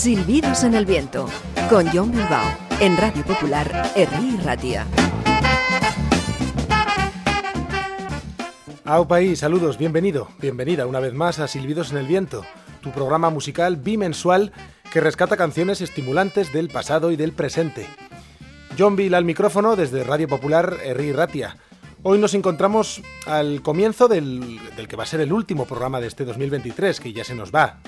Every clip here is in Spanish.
Silbidos en el viento, con John Bilbao, en Radio Popular, Herri Ratia. Au país, saludos, bienvenido, bienvenida una vez más a Silbidos en el viento, tu programa musical bimensual que rescata canciones estimulantes del pasado y del presente. John Bill al micrófono desde Radio Popular Herri Ratia. Hoy nos encontramos al comienzo del, del que va a ser el último programa de este 2023, que ya se nos va.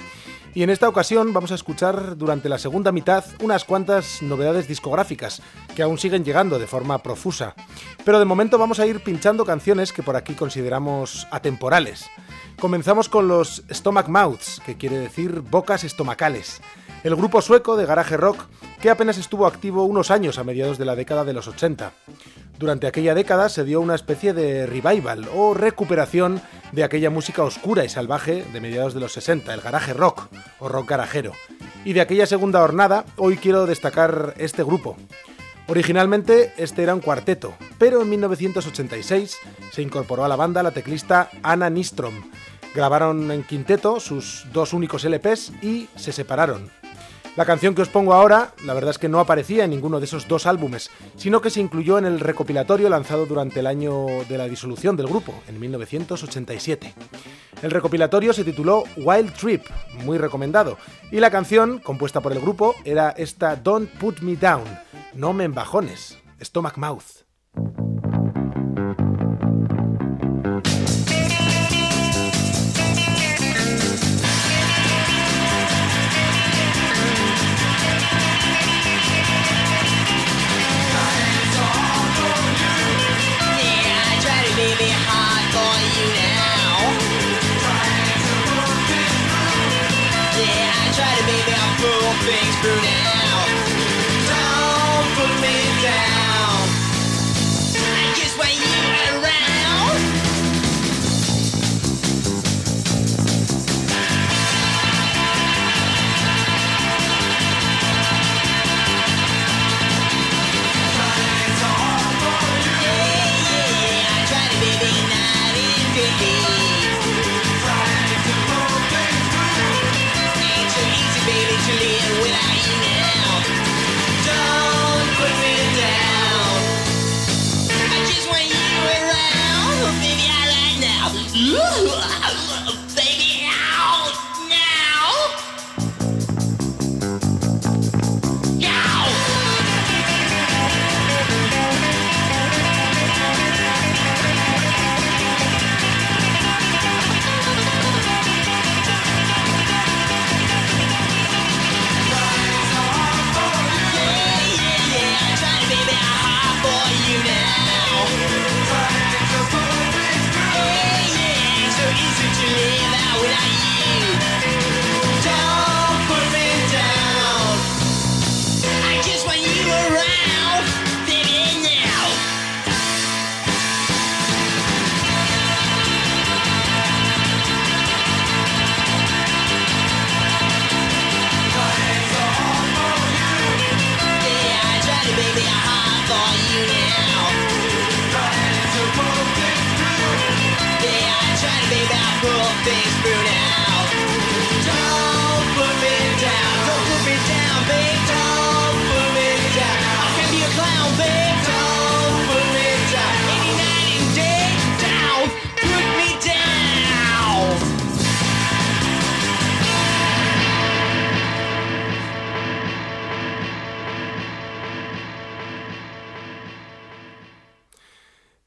Y en esta ocasión vamos a escuchar durante la segunda mitad unas cuantas novedades discográficas que aún siguen llegando de forma profusa. Pero de momento vamos a ir pinchando canciones que por aquí consideramos atemporales. Comenzamos con los Stomach Mouths, que quiere decir bocas estomacales. El grupo sueco de garaje rock que apenas estuvo activo unos años a mediados de la década de los 80. Durante aquella década se dio una especie de revival o recuperación de aquella música oscura y salvaje de mediados de los 60, el garaje rock o rock garajero. Y de aquella segunda jornada, hoy quiero destacar este grupo. Originalmente este era un cuarteto, pero en 1986 se incorporó a la banda la teclista Anna Nistrom. Grabaron en quinteto sus dos únicos LPs y se separaron. La canción que os pongo ahora, la verdad es que no aparecía en ninguno de esos dos álbumes, sino que se incluyó en el recopilatorio lanzado durante el año de la disolución del grupo, en 1987. El recopilatorio se tituló Wild Trip, muy recomendado, y la canción, compuesta por el grupo, era esta Don't Put Me Down, no me embajones, Stomach Mouth.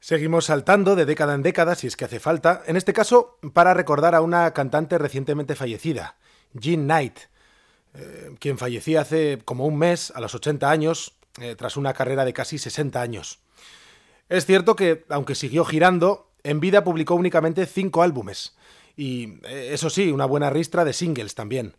Seguimos saltando de década en década, si es que hace falta, en este caso para recordar a una cantante recientemente fallecida, Jean Knight, eh, quien fallecía hace como un mes, a los 80 años, eh, tras una carrera de casi 60 años. Es cierto que, aunque siguió girando, en vida publicó únicamente cinco álbumes, y eh, eso sí, una buena ristra de singles también.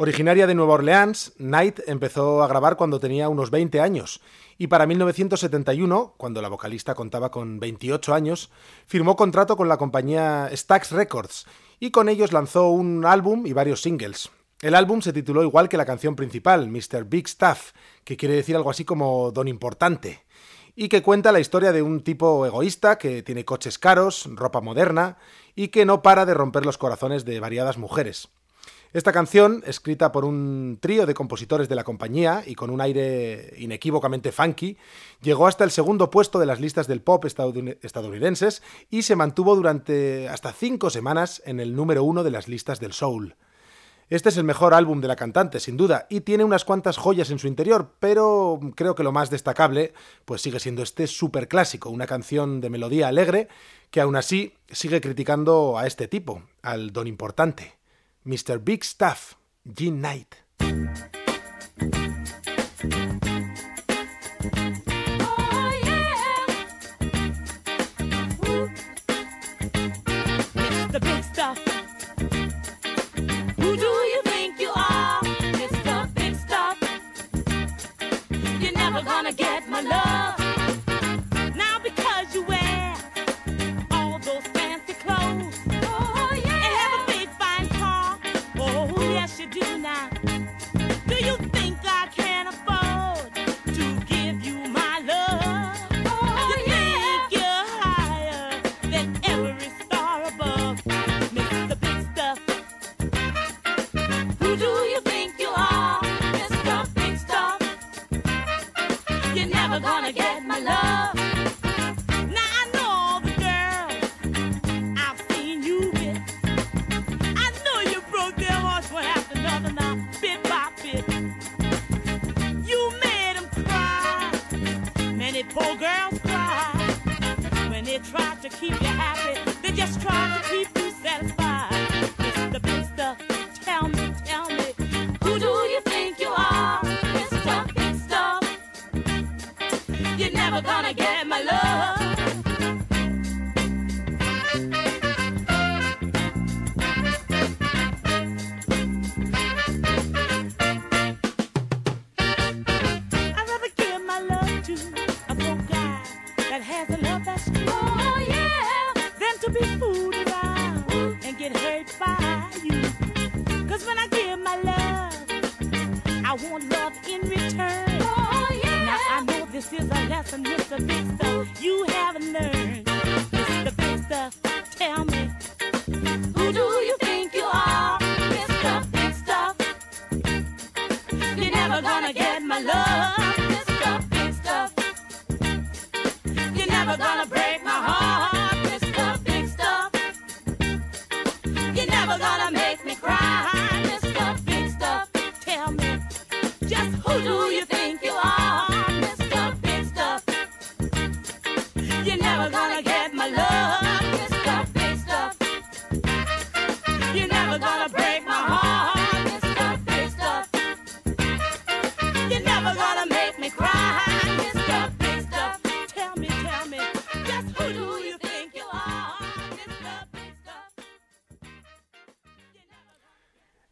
Originaria de Nueva Orleans, Knight empezó a grabar cuando tenía unos 20 años y para 1971, cuando la vocalista contaba con 28 años, firmó contrato con la compañía Stax Records y con ellos lanzó un álbum y varios singles. El álbum se tituló igual que la canción principal, Mr. Big Stuff, que quiere decir algo así como Don Importante, y que cuenta la historia de un tipo egoísta que tiene coches caros, ropa moderna y que no para de romper los corazones de variadas mujeres. Esta canción, escrita por un trío de compositores de la compañía y con un aire inequívocamente funky, llegó hasta el segundo puesto de las listas del pop estadounidenses y se mantuvo durante hasta cinco semanas en el número uno de las listas del soul. Este es el mejor álbum de la cantante, sin duda, y tiene unas cuantas joyas en su interior, pero creo que lo más destacable pues sigue siendo este super clásico, una canción de melodía alegre que aún así sigue criticando a este tipo, al don importante. Mr. Big Stuff, Gene Knight.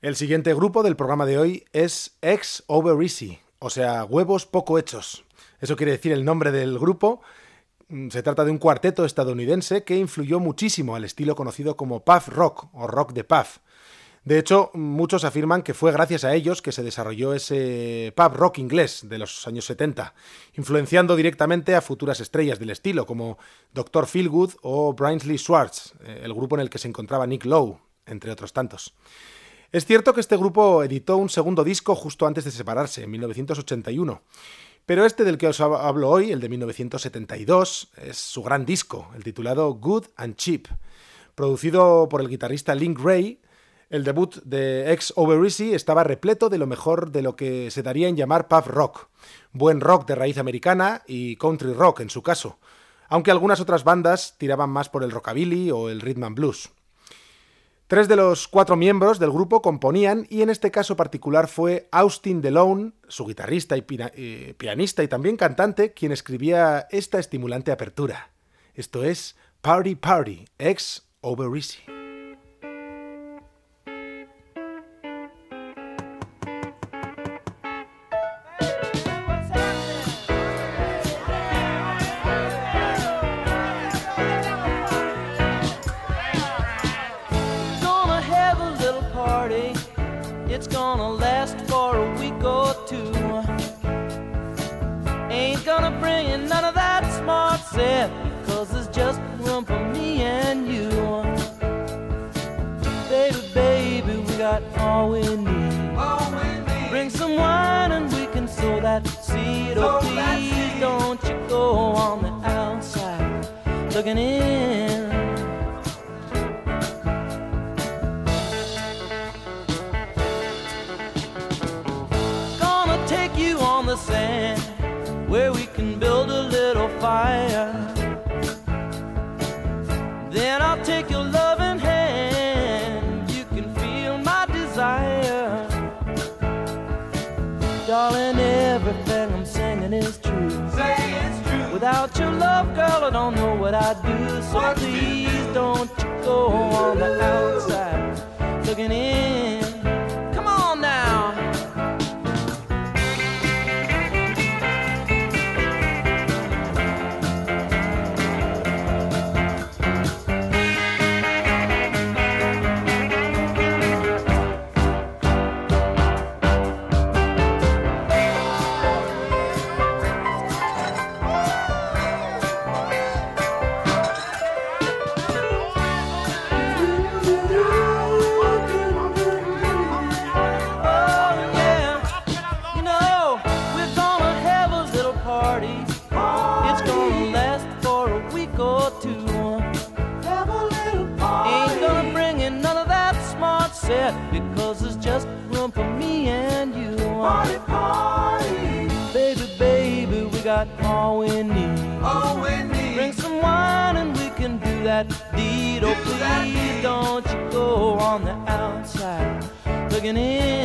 El siguiente grupo del programa de hoy es Ex Over Easy, o sea, huevos poco hechos. Eso quiere decir el nombre del grupo. Mm, se trata de un cuarteto estadounidense que influyó muchísimo al estilo conocido como puff rock o rock de puff. De hecho, muchos afirman que fue gracias a ellos que se desarrolló ese pub rock inglés de los años 70, influenciando directamente a futuras estrellas del estilo como Dr. Feelgood o Brinsley Schwartz, eh, el grupo en el que se encontraba Nick Lowe, entre otros tantos. Es cierto que este grupo editó un segundo disco justo antes de separarse, en 1981. Pero este del que os hablo hoy, el de 1972, es su gran disco, el titulado Good and Cheap. Producido por el guitarrista Link Ray, el debut de Ex Over Easy estaba repleto de lo mejor de lo que se daría en llamar pub rock, buen rock de raíz americana y country rock en su caso, aunque algunas otras bandas tiraban más por el rockabilly o el rhythm and blues. Tres de los cuatro miembros del grupo componían y en este caso particular fue Austin DeLone, su guitarrista y eh, pianista y también cantante, quien escribía esta estimulante apertura. Esto es Party Party, ex Over Easy. agony.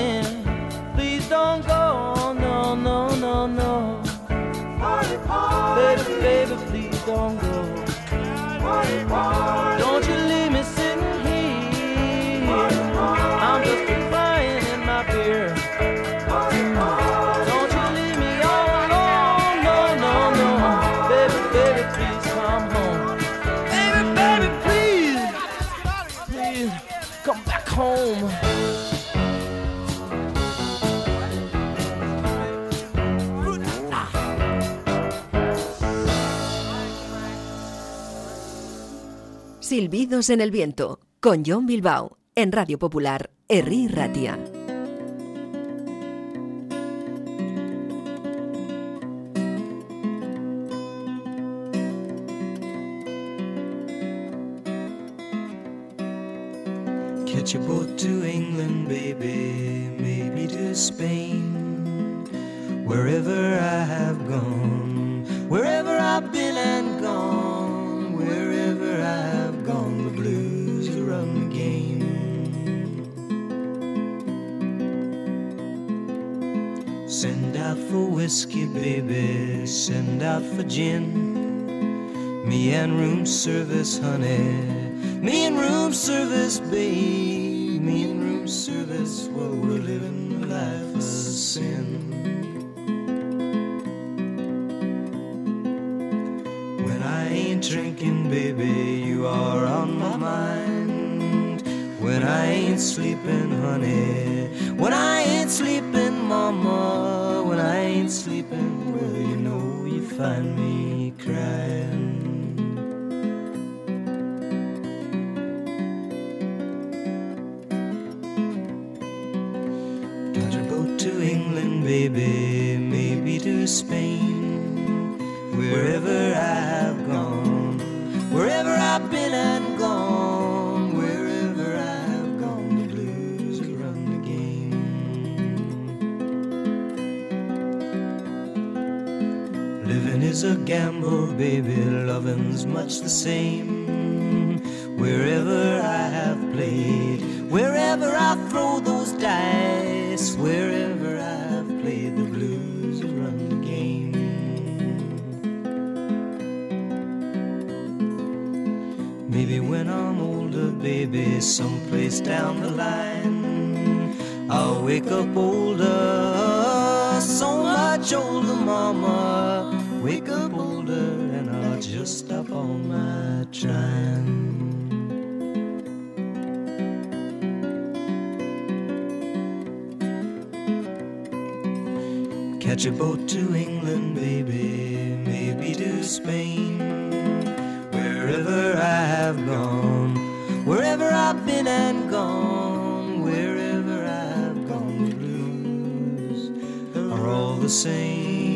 Silbidos en el viento con John Bilbao en Radio Popular, Herri Ratia. Catch a boat to England, baby, maybe to Spain. Wherever I have gone, wherever I've been and gone, wherever I out for whiskey, baby, send out for gin. Me and room service, honey. Me and room service, baby. Me and room service, well, we're living life of sin. When I ain't drinking, baby, you are on my mind. When I ain't sleeping, honey. When I ain't sleeping, sleeping, will you know you find me? Catch a boat to England, baby, maybe to Spain. Wherever I have gone, wherever I've been and gone, wherever I've gone, the blues are all the same.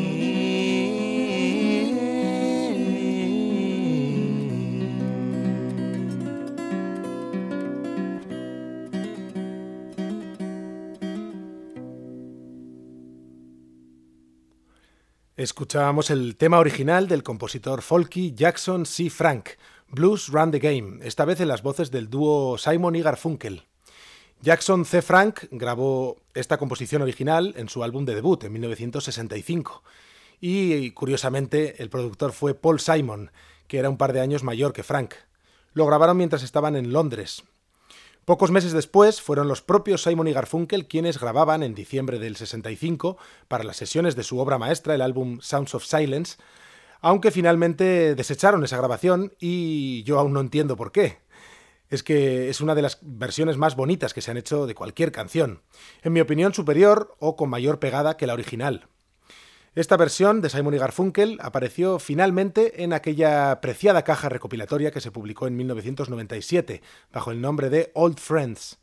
Escuchábamos el tema original del compositor folky Jackson C. Frank, Blues Run the Game, esta vez en las voces del dúo Simon y Garfunkel. Jackson C. Frank grabó esta composición original en su álbum de debut en 1965 y, curiosamente, el productor fue Paul Simon, que era un par de años mayor que Frank. Lo grabaron mientras estaban en Londres. Pocos meses después fueron los propios Simon y Garfunkel quienes grababan en diciembre del 65 para las sesiones de su obra maestra, el álbum Sounds of Silence, aunque finalmente desecharon esa grabación y yo aún no entiendo por qué. Es que es una de las versiones más bonitas que se han hecho de cualquier canción, en mi opinión superior o con mayor pegada que la original. Esta versión de Simon y Garfunkel apareció finalmente en aquella preciada caja recopilatoria que se publicó en 1997 bajo el nombre de Old Friends.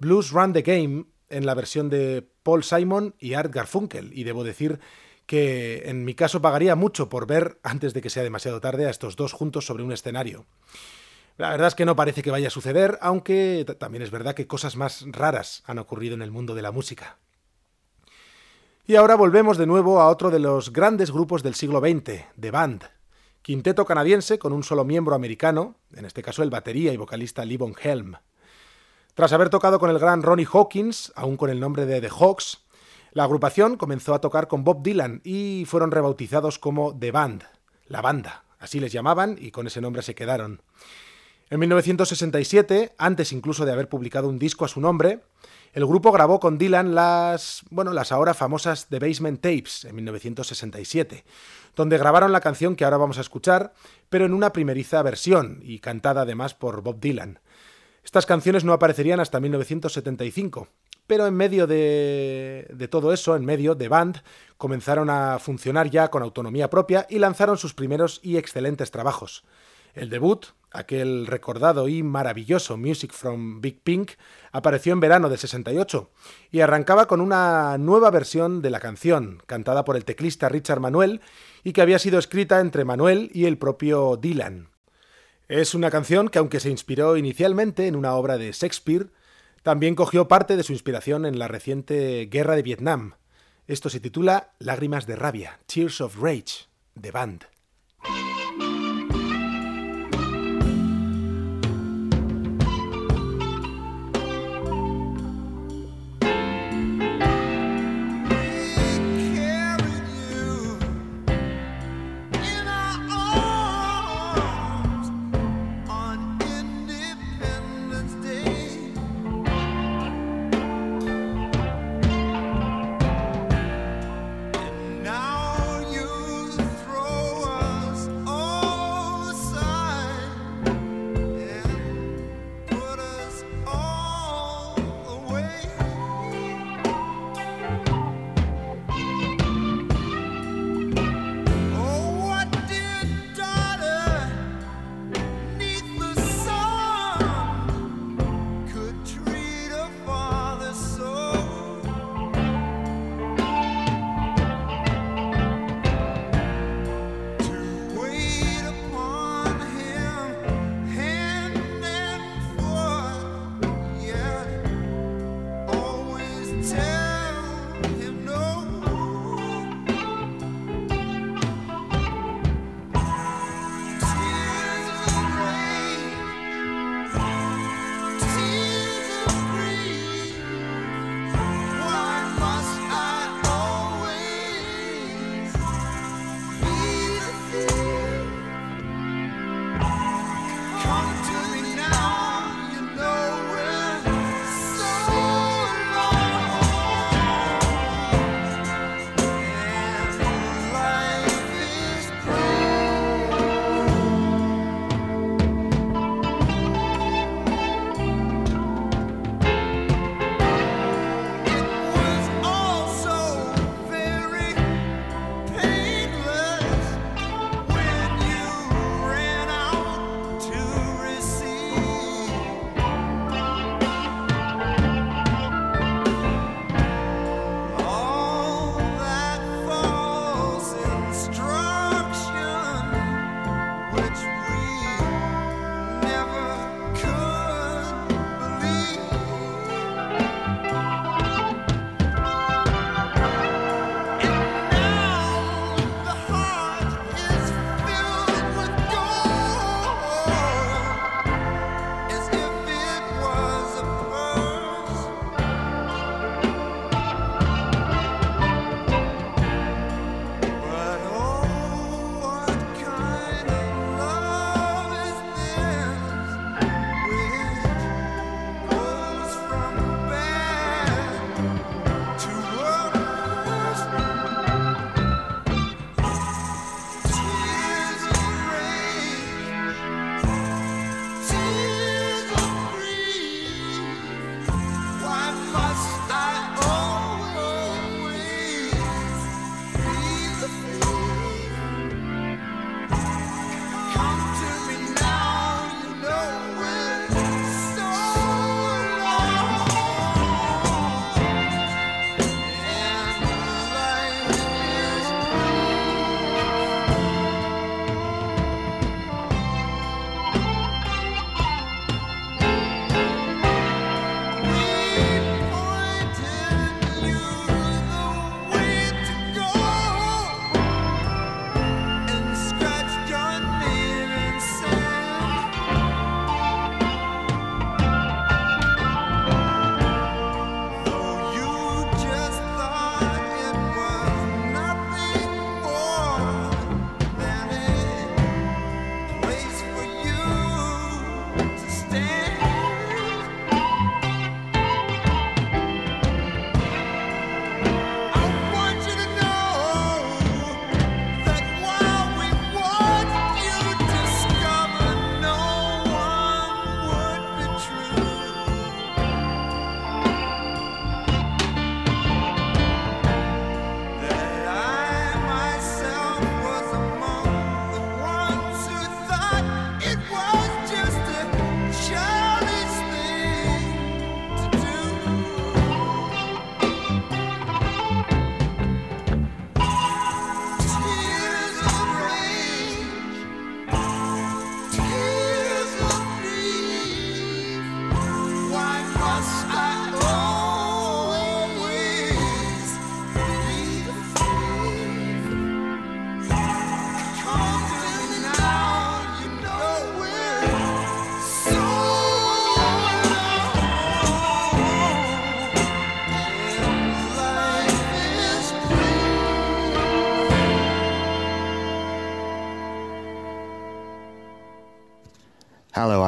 Blues Run the Game en la versión de Paul Simon y Art Garfunkel, y debo decir que en mi caso pagaría mucho por ver, antes de que sea demasiado tarde, a estos dos juntos sobre un escenario. La verdad es que no parece que vaya a suceder, aunque también es verdad que cosas más raras han ocurrido en el mundo de la música. Y ahora volvemos de nuevo a otro de los grandes grupos del siglo XX, The Band, quinteto canadiense con un solo miembro americano, en este caso el batería y vocalista Levon Helm. Tras haber tocado con el gran Ronnie Hawkins, aún con el nombre de The Hawks, la agrupación comenzó a tocar con Bob Dylan y fueron rebautizados como The Band, la banda, así les llamaban y con ese nombre se quedaron. En 1967, antes incluso de haber publicado un disco a su nombre, el grupo grabó con Dylan las, bueno, las ahora famosas The Basement Tapes en 1967, donde grabaron la canción que ahora vamos a escuchar, pero en una primeriza versión y cantada además por Bob Dylan. Estas canciones no aparecerían hasta 1975, pero en medio de, de, todo eso, en medio de Band, comenzaron a funcionar ya con autonomía propia y lanzaron sus primeros y excelentes trabajos. El debut, aquel recordado y maravilloso Music from Big Pink, apareció en verano del 68 y arrancaba con una nueva versión de la canción, cantada por el teclista Richard Manuel y que había sido escrita entre Manuel y el propio Dylan. Es una canción que, aunque se inspiró inicialmente en una obra de Shakespeare, también cogió parte de su inspiración en la reciente Guerra de Vietnam. Esto se titula Lágrimas de rabia, Tears of Rage, de Band.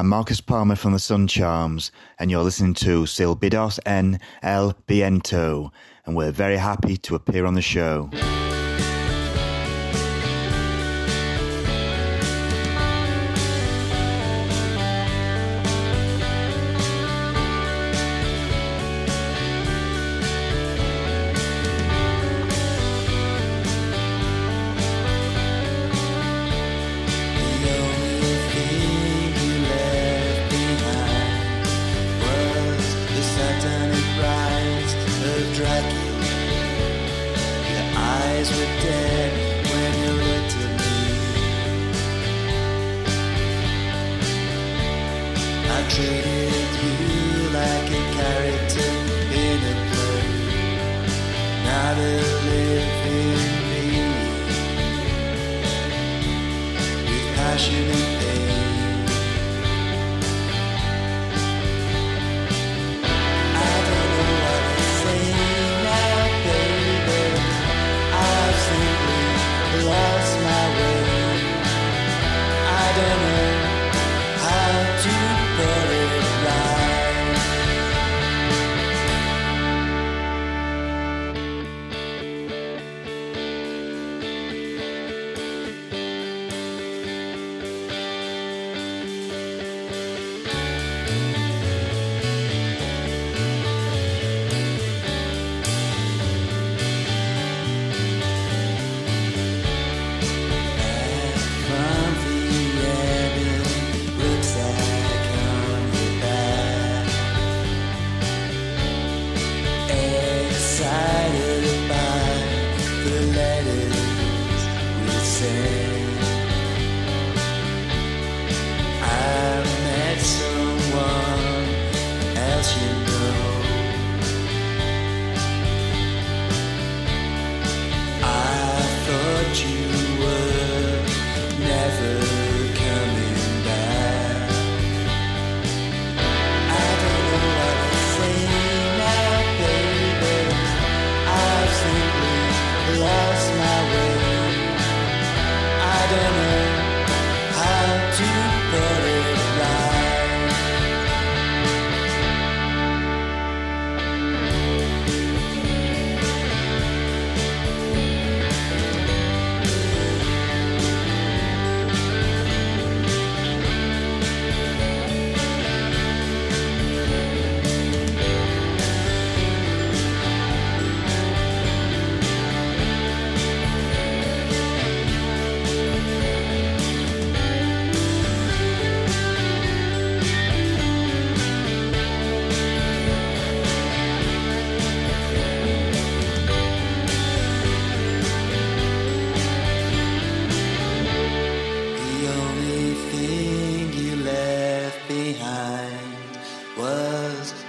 I'm Marcus Palmer from the Sun Charms, and you're listening to Silbidos N El Viento, and we're very happy to appear on the show.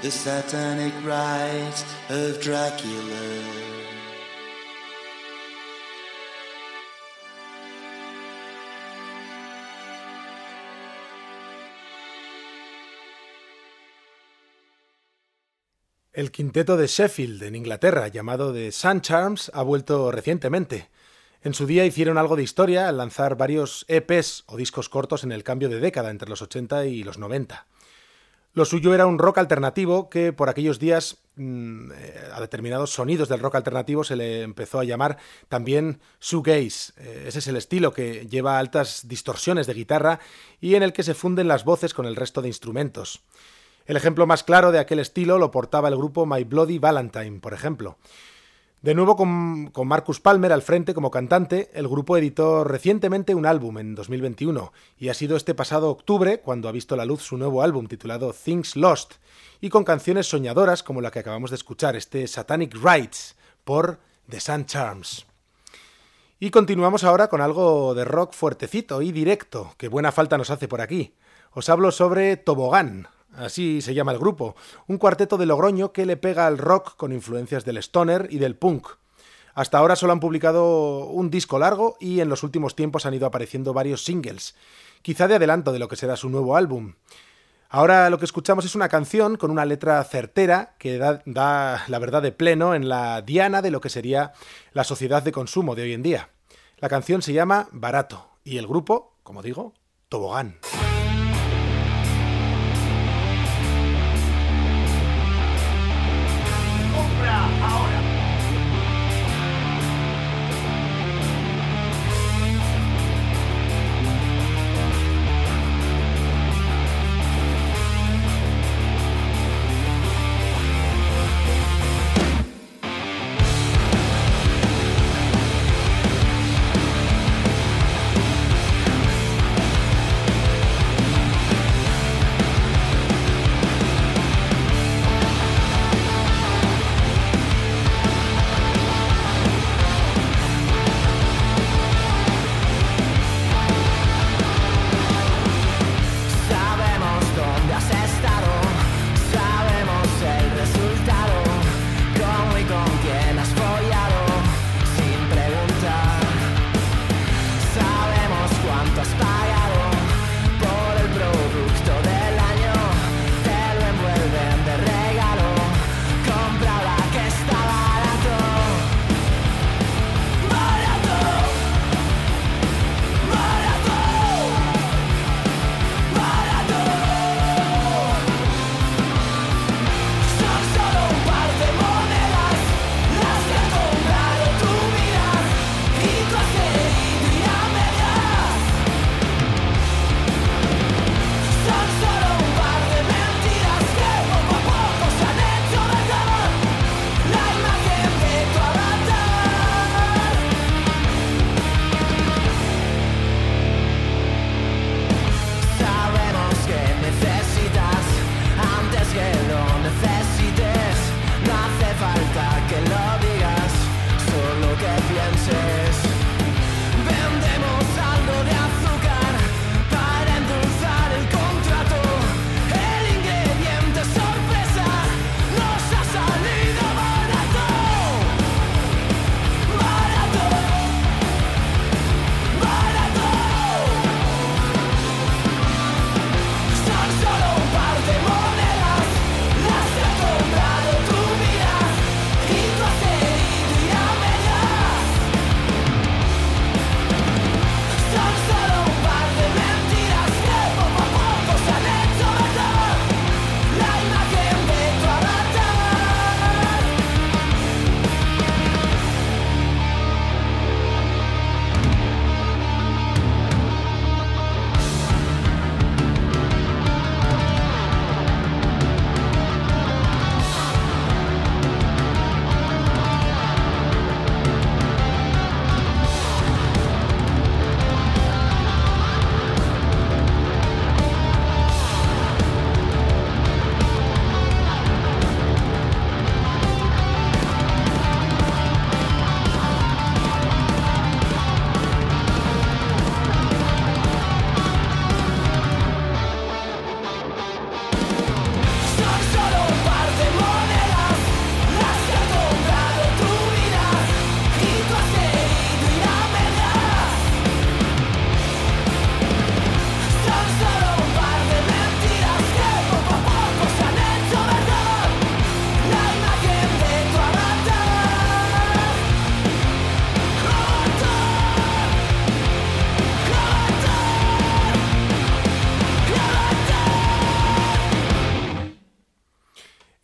The satanic rites of Dracula. El quinteto de Sheffield, en Inglaterra, llamado The Sun Charms, ha vuelto recientemente. En su día hicieron algo de historia al lanzar varios EPs o discos cortos en el cambio de década entre los 80 y los 90. Lo suyo era un rock alternativo que por aquellos días mm, eh, a determinados sonidos del rock alternativo se le empezó a llamar también shoegaze. Eh, ese es el estilo que lleva altas distorsiones de guitarra y en el que se funden las voces con el resto de instrumentos. El ejemplo más claro de aquel estilo lo portaba el grupo My Bloody Valentine, por ejemplo. De nuevo con, con, Marcus Palmer al frente como cantante, el grupo editó recientemente un álbum en 2021 y ha sido este pasado octubre cuando ha visto la luz su nuevo álbum titulado Things Lost y con canciones soñadoras como la que acabamos de escuchar, este Satanic Rites por The Sun Charms. Y continuamos ahora con algo de rock fuertecito y directo, que buena falta nos hace por aquí. Os hablo sobre Tobogán, así se llama el grupo, un cuarteto de Logroño que le pega al rock con influencias del stoner y del punk. Hasta ahora solo han publicado un disco largo y en los últimos tiempos han ido apareciendo varios singles, quizá de adelanto de lo que será su nuevo álbum. Ahora lo que escuchamos es una canción con una letra certera que da, da, la verdad de pleno en la diana de lo que sería la sociedad de consumo de hoy en día. La canción se llama Barato y el grupo, como digo, Tobogán.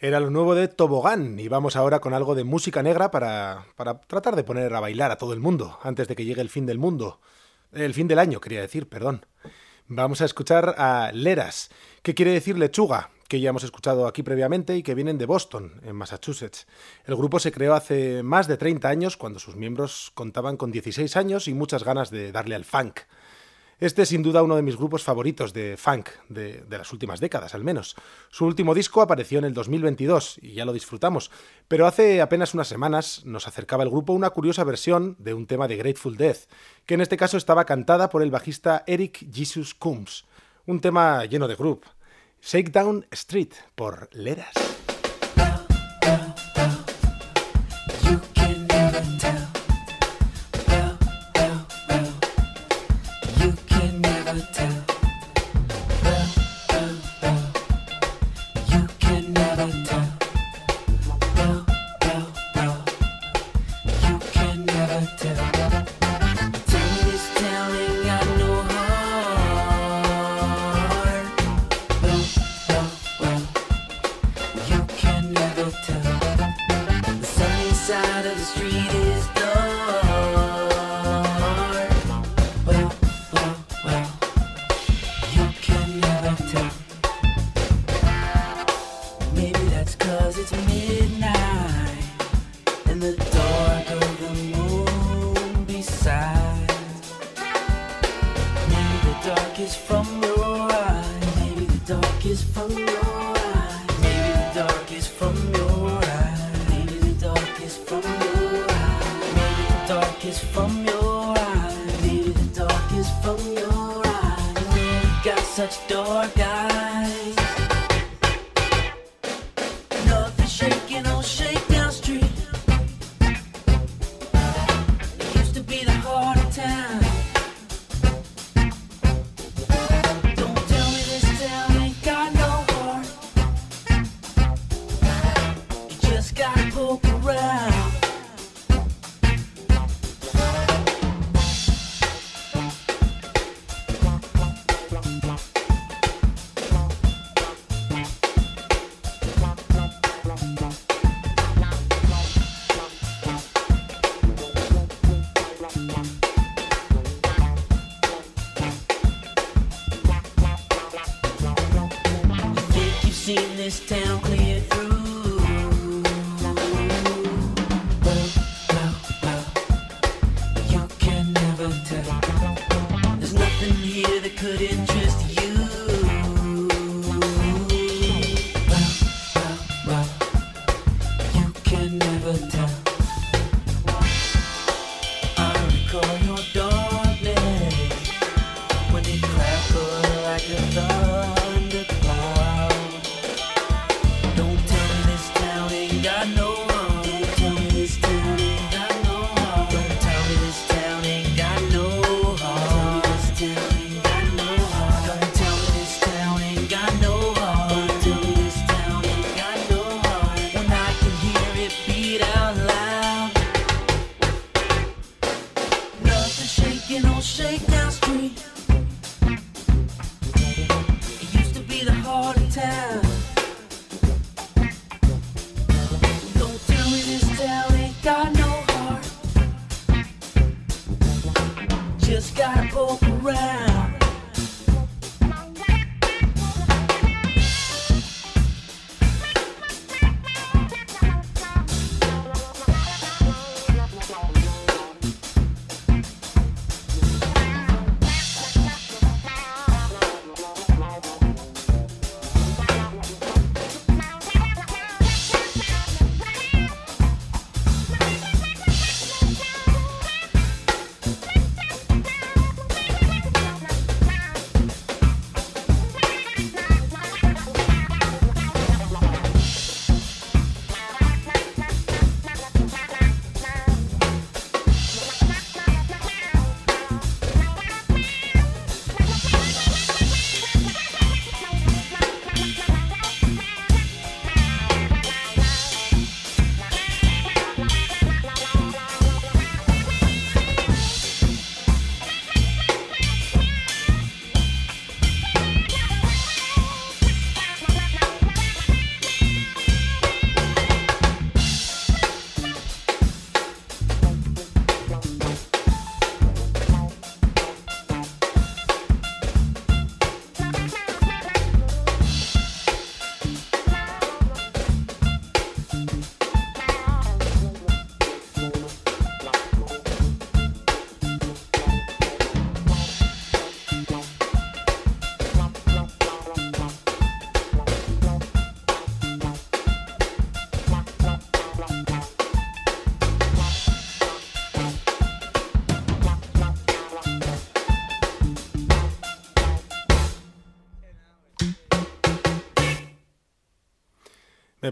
Era lo nuevo de Tobogán y vamos ahora con algo de música negra para, para tratar de poner a bailar a todo el mundo antes de que llegue el fin del mundo. El fin del año, quería decir, perdón. Vamos a escuchar a Leras, que quiere decir lechuga, que ya hemos escuchado aquí previamente y que vienen de Boston, en Massachusetts. El grupo se creó hace más de 30 años, cuando sus miembros contaban con 16 años y muchas ganas de darle al funk. Este es sin duda uno de mis grupos favoritos de funk, de, de, las últimas décadas al menos. Su último disco apareció en el 2022 y ya lo disfrutamos, pero hace apenas unas semanas nos acercaba el grupo una curiosa versión de un tema de Grateful Death, que en este caso estaba cantada por el bajista Eric Jesus Coombs, un tema lleno de groove. Shakedown Street por Leras.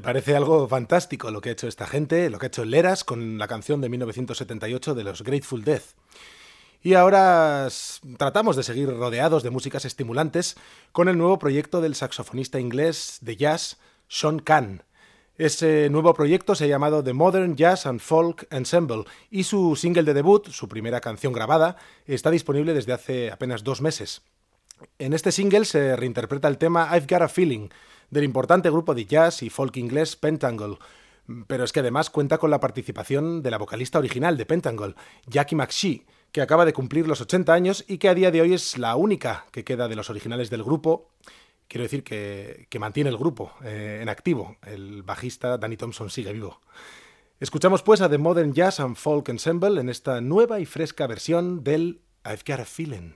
Parece algo fantástico lo que ha hecho esta gente, lo que ha hecho Leras con la canción de 1978 de los Grateful Death. Y ahora tratamos de seguir rodeados de músicas estimulantes con el nuevo proyecto del saxofonista inglés de jazz Sean Kahn. Ese nuevo proyecto se ha llamado The Modern Jazz and Folk Ensemble y su single de debut, su primera canción grabada, está disponible desde hace apenas dos meses. En este single se reinterpreta el tema I've Got a Feeling, del importante grupo de jazz y folk inglés Pentangle. Pero es que además cuenta con la participación de la vocalista original de Pentangle, Jackie McShee, que acaba de cumplir los 80 años y que a día de hoy es la única que queda de los originales del grupo. Quiero decir que, mantiene el grupo eh, en activo. El bajista Danny Thompson sigue vivo. Escuchamos pues a The Modern Jazz and Folk Ensemble en esta nueva y fresca versión del I've Got a Feeling.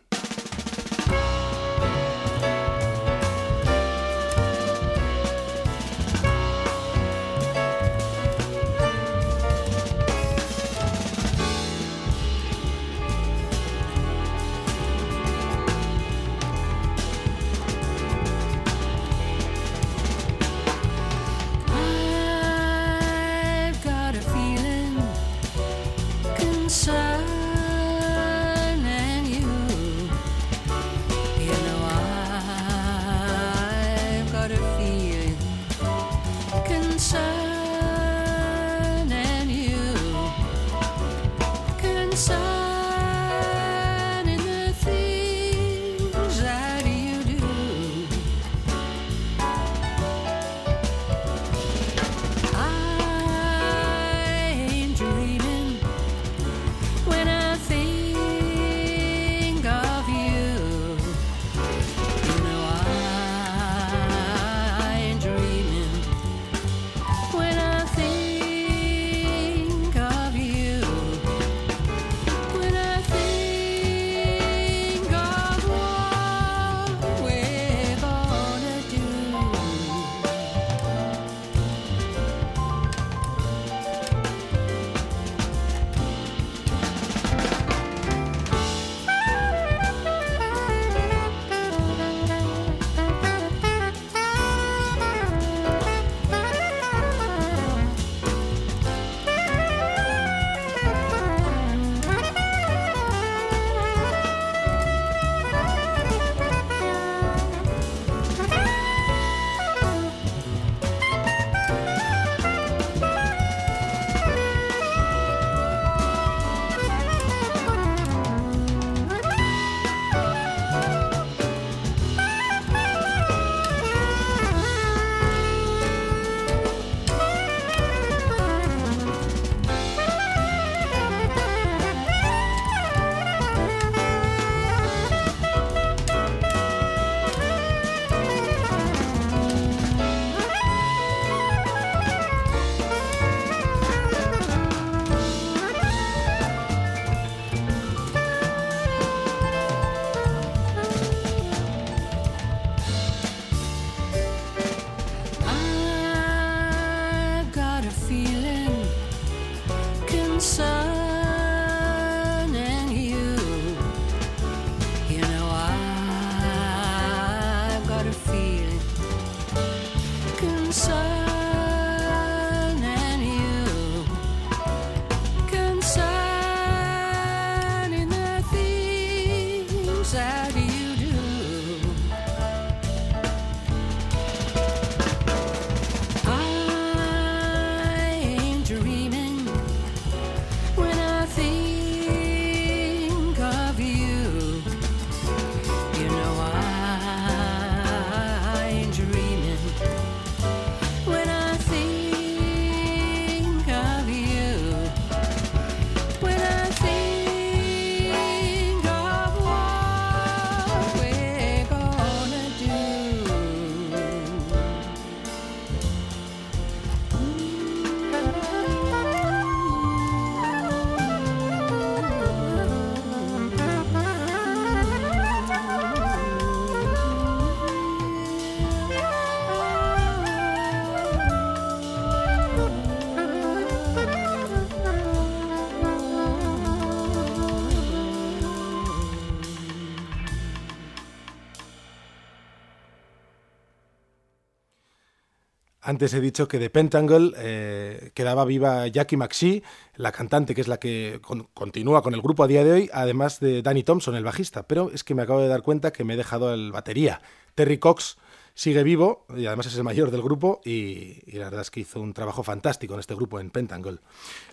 Antes he dicho que de Pentangle eh, quedaba viva Jackie McShee, la cantante que es la que con- continúa con el grupo a día de hoy, además de Danny Thompson, el bajista. Pero es que me acabo de dar cuenta que me he dejado el batería. Terry Cox sigue vivo y además es el mayor del grupo y, y la verdad es que hizo un trabajo fantástico en este grupo, en Pentangle.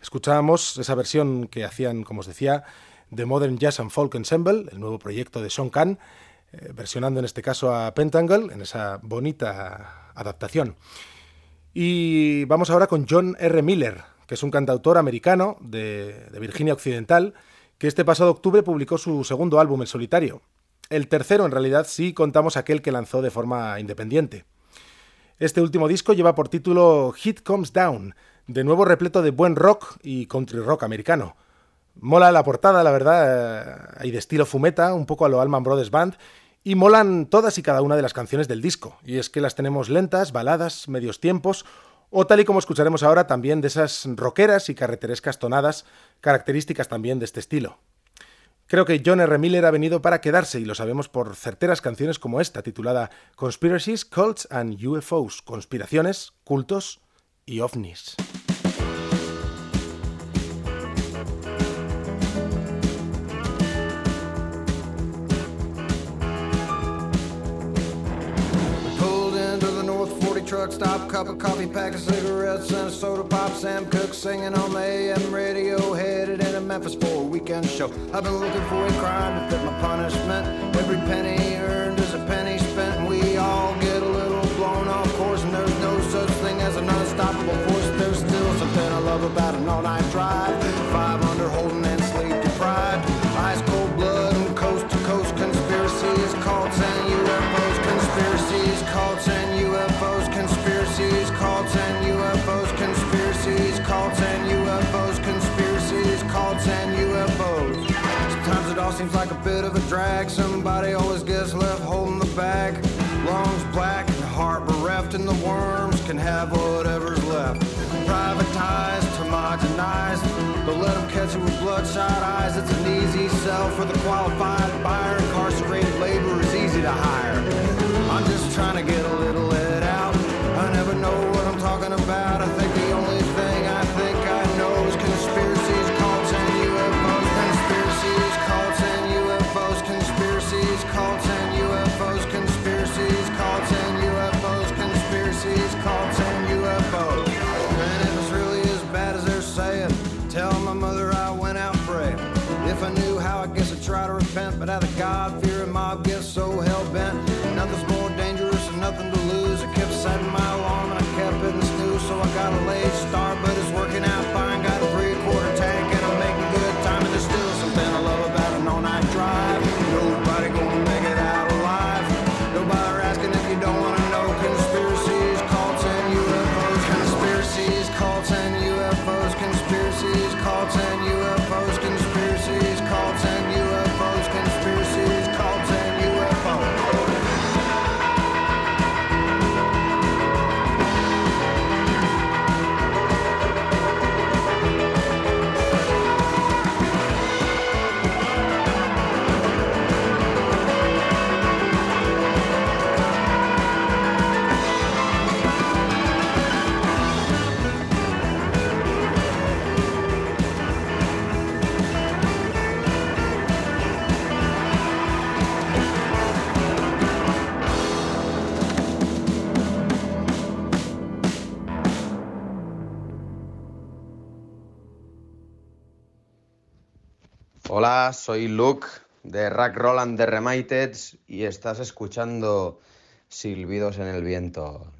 Escuchábamos esa versión que hacían, como os decía, de Modern Jazz and Folk Ensemble, el nuevo proyecto de Sean Kahn, eh, versionando en este caso a Pentangle en esa bonita adaptación. Y vamos ahora con John R. Miller, que es un cantautor americano de, de Virginia Occidental, que este pasado octubre publicó su segundo álbum en solitario. El tercero, en realidad, sí contamos aquel que lanzó de forma independiente. Este último disco lleva por título Hit Comes Down, de nuevo repleto de buen rock y country rock americano. Mola la portada, la verdad, eh, y de estilo fumeta, un poco a lo Allman Brothers Band, y molan todas y cada una de las canciones del disco. Y es que las tenemos lentas, baladas, medios tiempos, o tal y como escucharemos ahora también de esas rockeras y carreterescas tonadas, características también de este estilo. Creo que John R. Miller ha venido para quedarse y lo sabemos por certeras canciones como esta, titulada Conspiracies, Cults and UFOs, conspiraciones, cultos y ovnis. Truck stop, cup of coffee, pack of cigarettes, and a soda pop. Sam Cooke singing on the AM radio, headed into Memphis for a weekend show. I've been looking for a crime to fit my punishment. Every penny earned is a penny spent, and we all get a little blown off course. And there's no such thing as an unstoppable force. There's still something I love about an all-night drive. Bloodshot eyes. It's an easy sell for the qualified try to repent. But out of God fearing mob gets so Hola, soy Luke de Rack Roland de Remiteds y estás escuchando Silbidos en el Viento.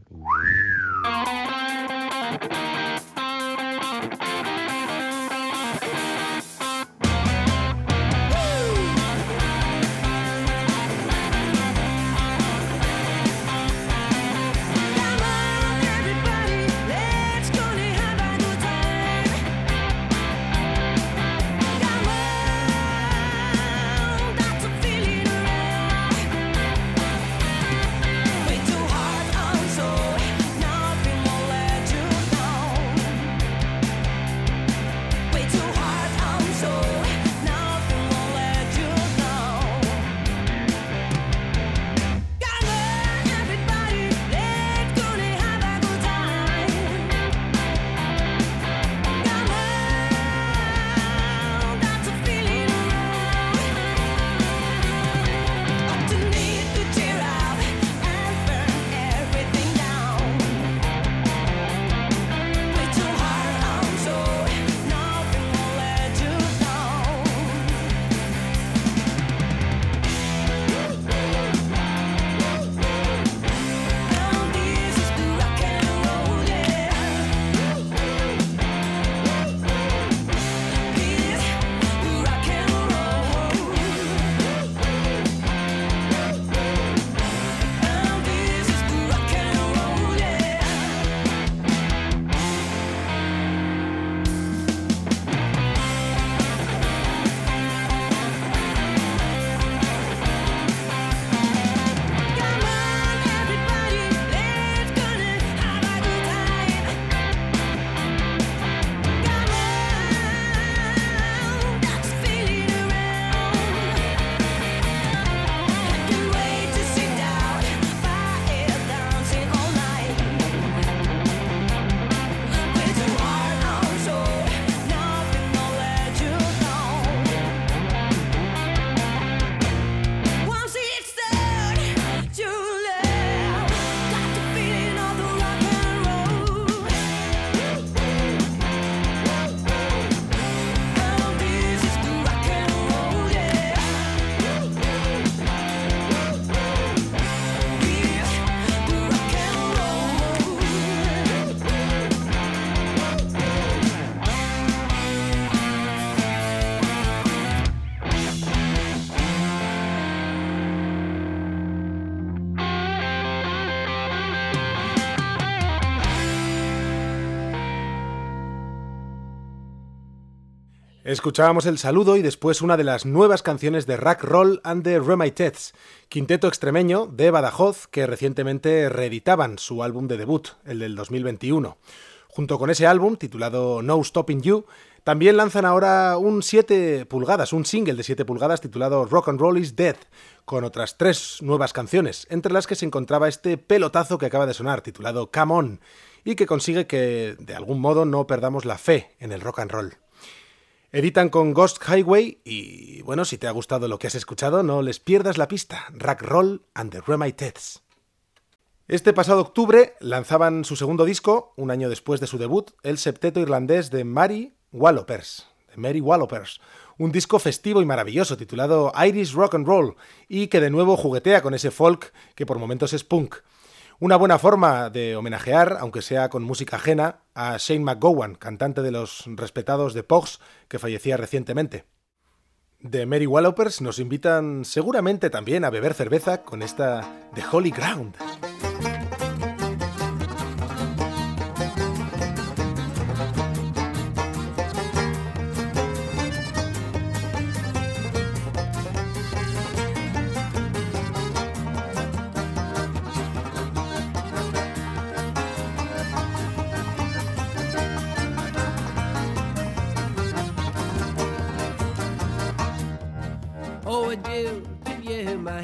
Escuchábamos el saludo y después una de las nuevas canciones de Rack Roll and the Remaitets, quinteto extremeño de Badajoz que recientemente reeditaban su álbum de debut, el del 2021. Junto con ese álbum, titulado No Stopping You, también lanzan ahora un 7 pulgadas, un single de 7 pulgadas titulado Rock and Roll is Dead, con otras tres nuevas canciones, entre las que se encontraba este pelotazo que acaba de sonar, titulado Come On, y que consigue que de algún modo no perdamos la fe en el rock and roll. Editan con Ghost Highway y bueno, si te ha gustado lo que has escuchado, no les pierdas la pista. Roll and the Remaiteds. Este pasado octubre lanzaban su segundo disco, un año después de su debut, el septeto irlandés de Mary Wallopers, de Mary Wallopers, un disco festivo y maravilloso titulado Irish Rock and Roll y que de nuevo juguetea con ese folk que por momentos es punk. Una buena forma de homenajear, aunque sea con música ajena, a Shane McGowan, cantante de los respetados de Pogs, que fallecía recientemente. De Mary Wallopers nos invitan seguramente también a beber cerveza con esta The Holy Ground.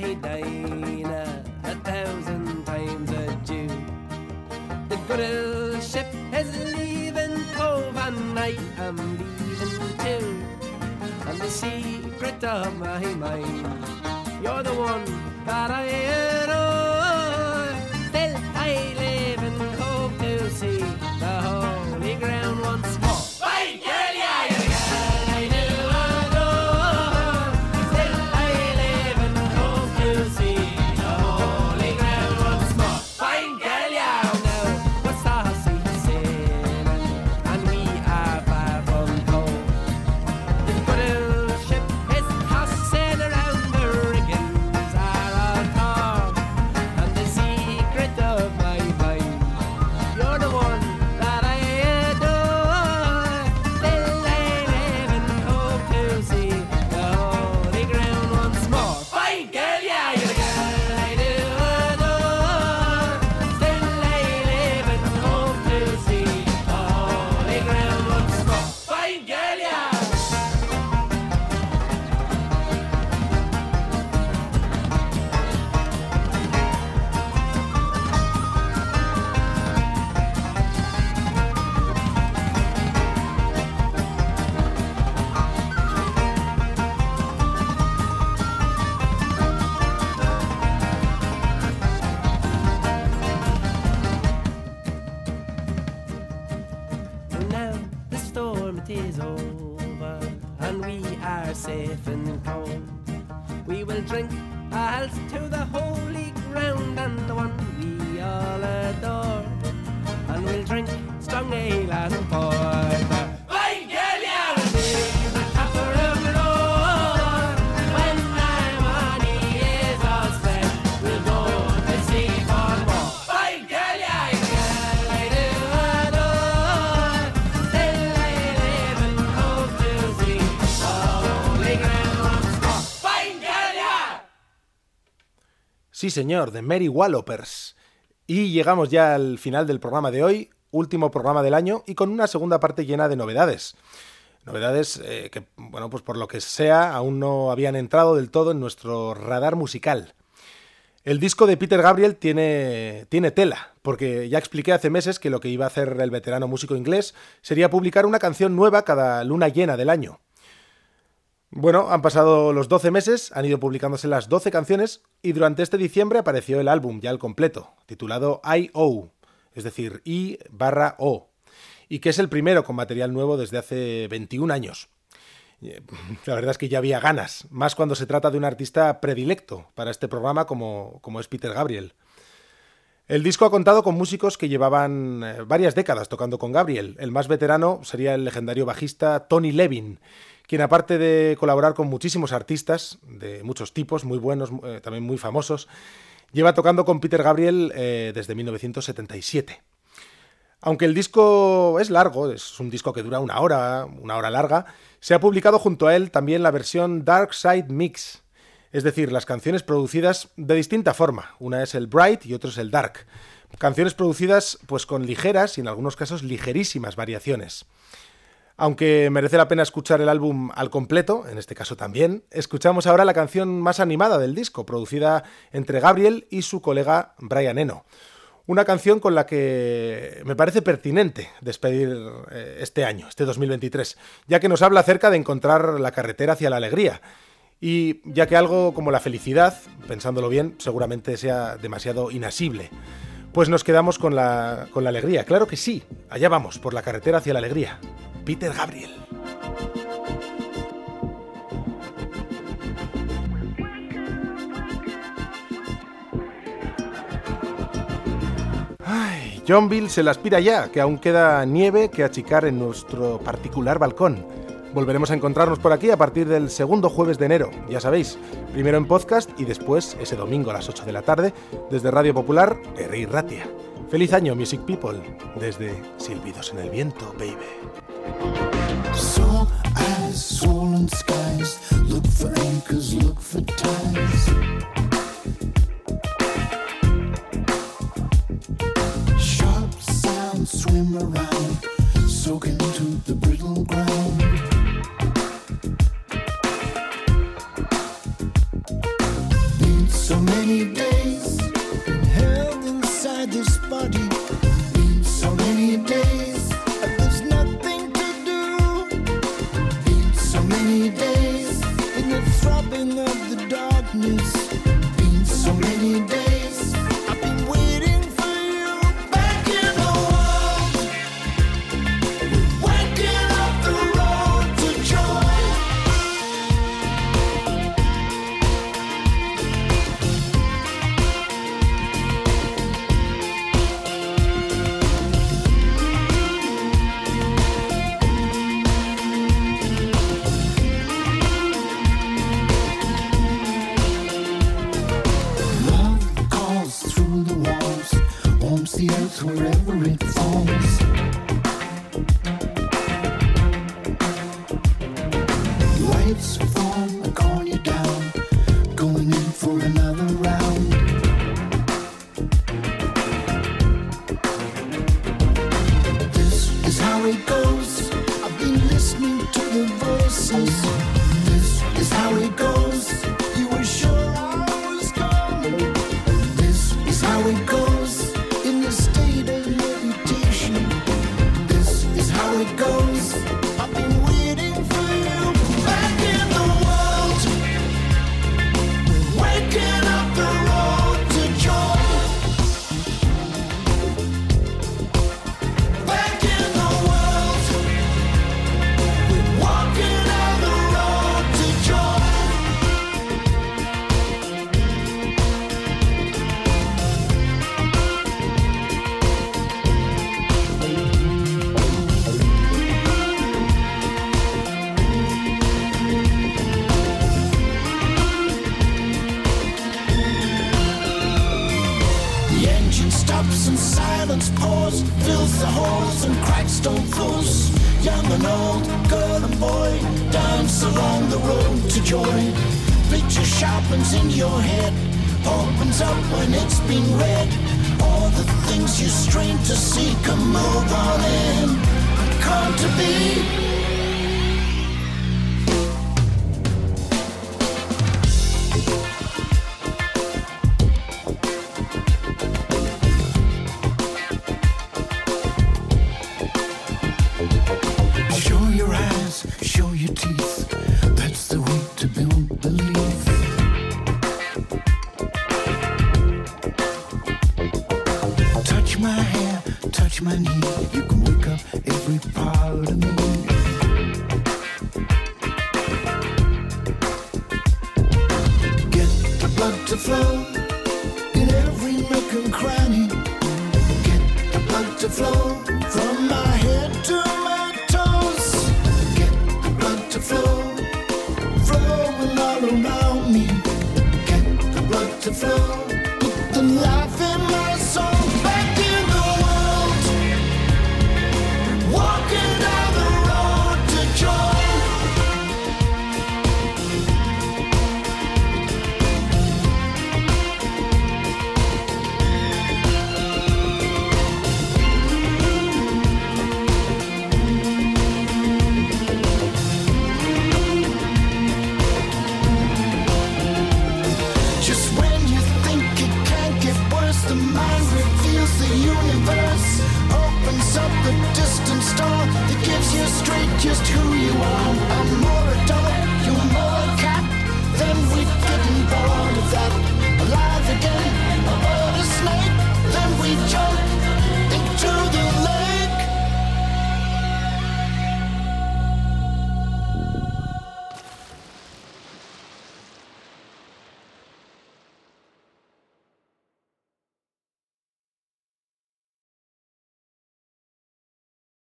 Dinah, a thousand times adieu. The good old ship is leaving Cove, and I am leaving too. And the secret of my mind, you're the one that I adore. To the holy ground and the one we all adore. And we'll drink strong ale and porter. Sí, señor, de Mary Wallopers. Y llegamos ya al final del programa de hoy, último programa del año, y con una segunda parte llena de novedades. Novedades eh, que, bueno, pues por lo que sea, aún no habían entrado del todo en nuestro radar musical. El disco de Peter Gabriel tiene, tiene tela, porque ya expliqué hace meses que lo que iba a hacer el veterano músico inglés sería publicar una canción nueva cada luna llena del año. Bueno, han pasado los 12 meses, han ido publicándose las 12 canciones y durante este diciembre apareció el álbum ya al completo, titulado I.O., es decir, I barra O, y que es el primero con material nuevo desde hace 21 años. Eh, La verdad es que ya había ganas, más cuando se trata de un artista predilecto para este programa como, como es Peter Gabriel. El disco ha contado con músicos que llevaban eh, varias décadas tocando con Gabriel. El más veterano sería el legendario bajista Tony Levin, quien aparte de colaborar con muchísimos artistas de muchos tipos, muy buenos, eh, también muy famosos, lleva tocando con Peter Gabriel eh, desde 1977. Aunque el disco es largo, es un disco que dura una hora, una hora larga, se ha publicado junto a él también la versión Dark Side Mix, es decir, las canciones producidas de distinta forma. Una es el Bright y otro es el Dark. Canciones producidas pues con ligeras y en algunos casos ligerísimas variaciones. Aunque merece la pena escuchar el álbum al completo, en este caso también, escuchamos ahora la canción más animada del disco, producida entre Gabriel y su colega Brian Eno. Una canción con la que me parece pertinente despedir eh, este año, este 2023, ya que nos habla acerca de encontrar la carretera hacia la alegría. Y ya que algo como la felicidad, pensándolo bien, seguramente sea demasiado inasible. Pues nos quedamos con la, con la alegría. Claro que sí, allá vamos, por la carretera hacia la alegría. Peter Gabriel. Ay, Johnville se la aspira ya, que aún queda nieve que achicar en nuestro particular balcón. Volveremos a encontrarnos por aquí a partir del segundo jueves de enero, ya sabéis, primero en podcast y después ese domingo a las 8 de la tarde desde Radio Popular, R.I. Ratia. Feliz año, Music People, desde Silbidos en el Viento, baby. Eyes, swollen skies. Look for anchors, look for ties. Sharp sounds swim around, soak into the brittle ground. So many days,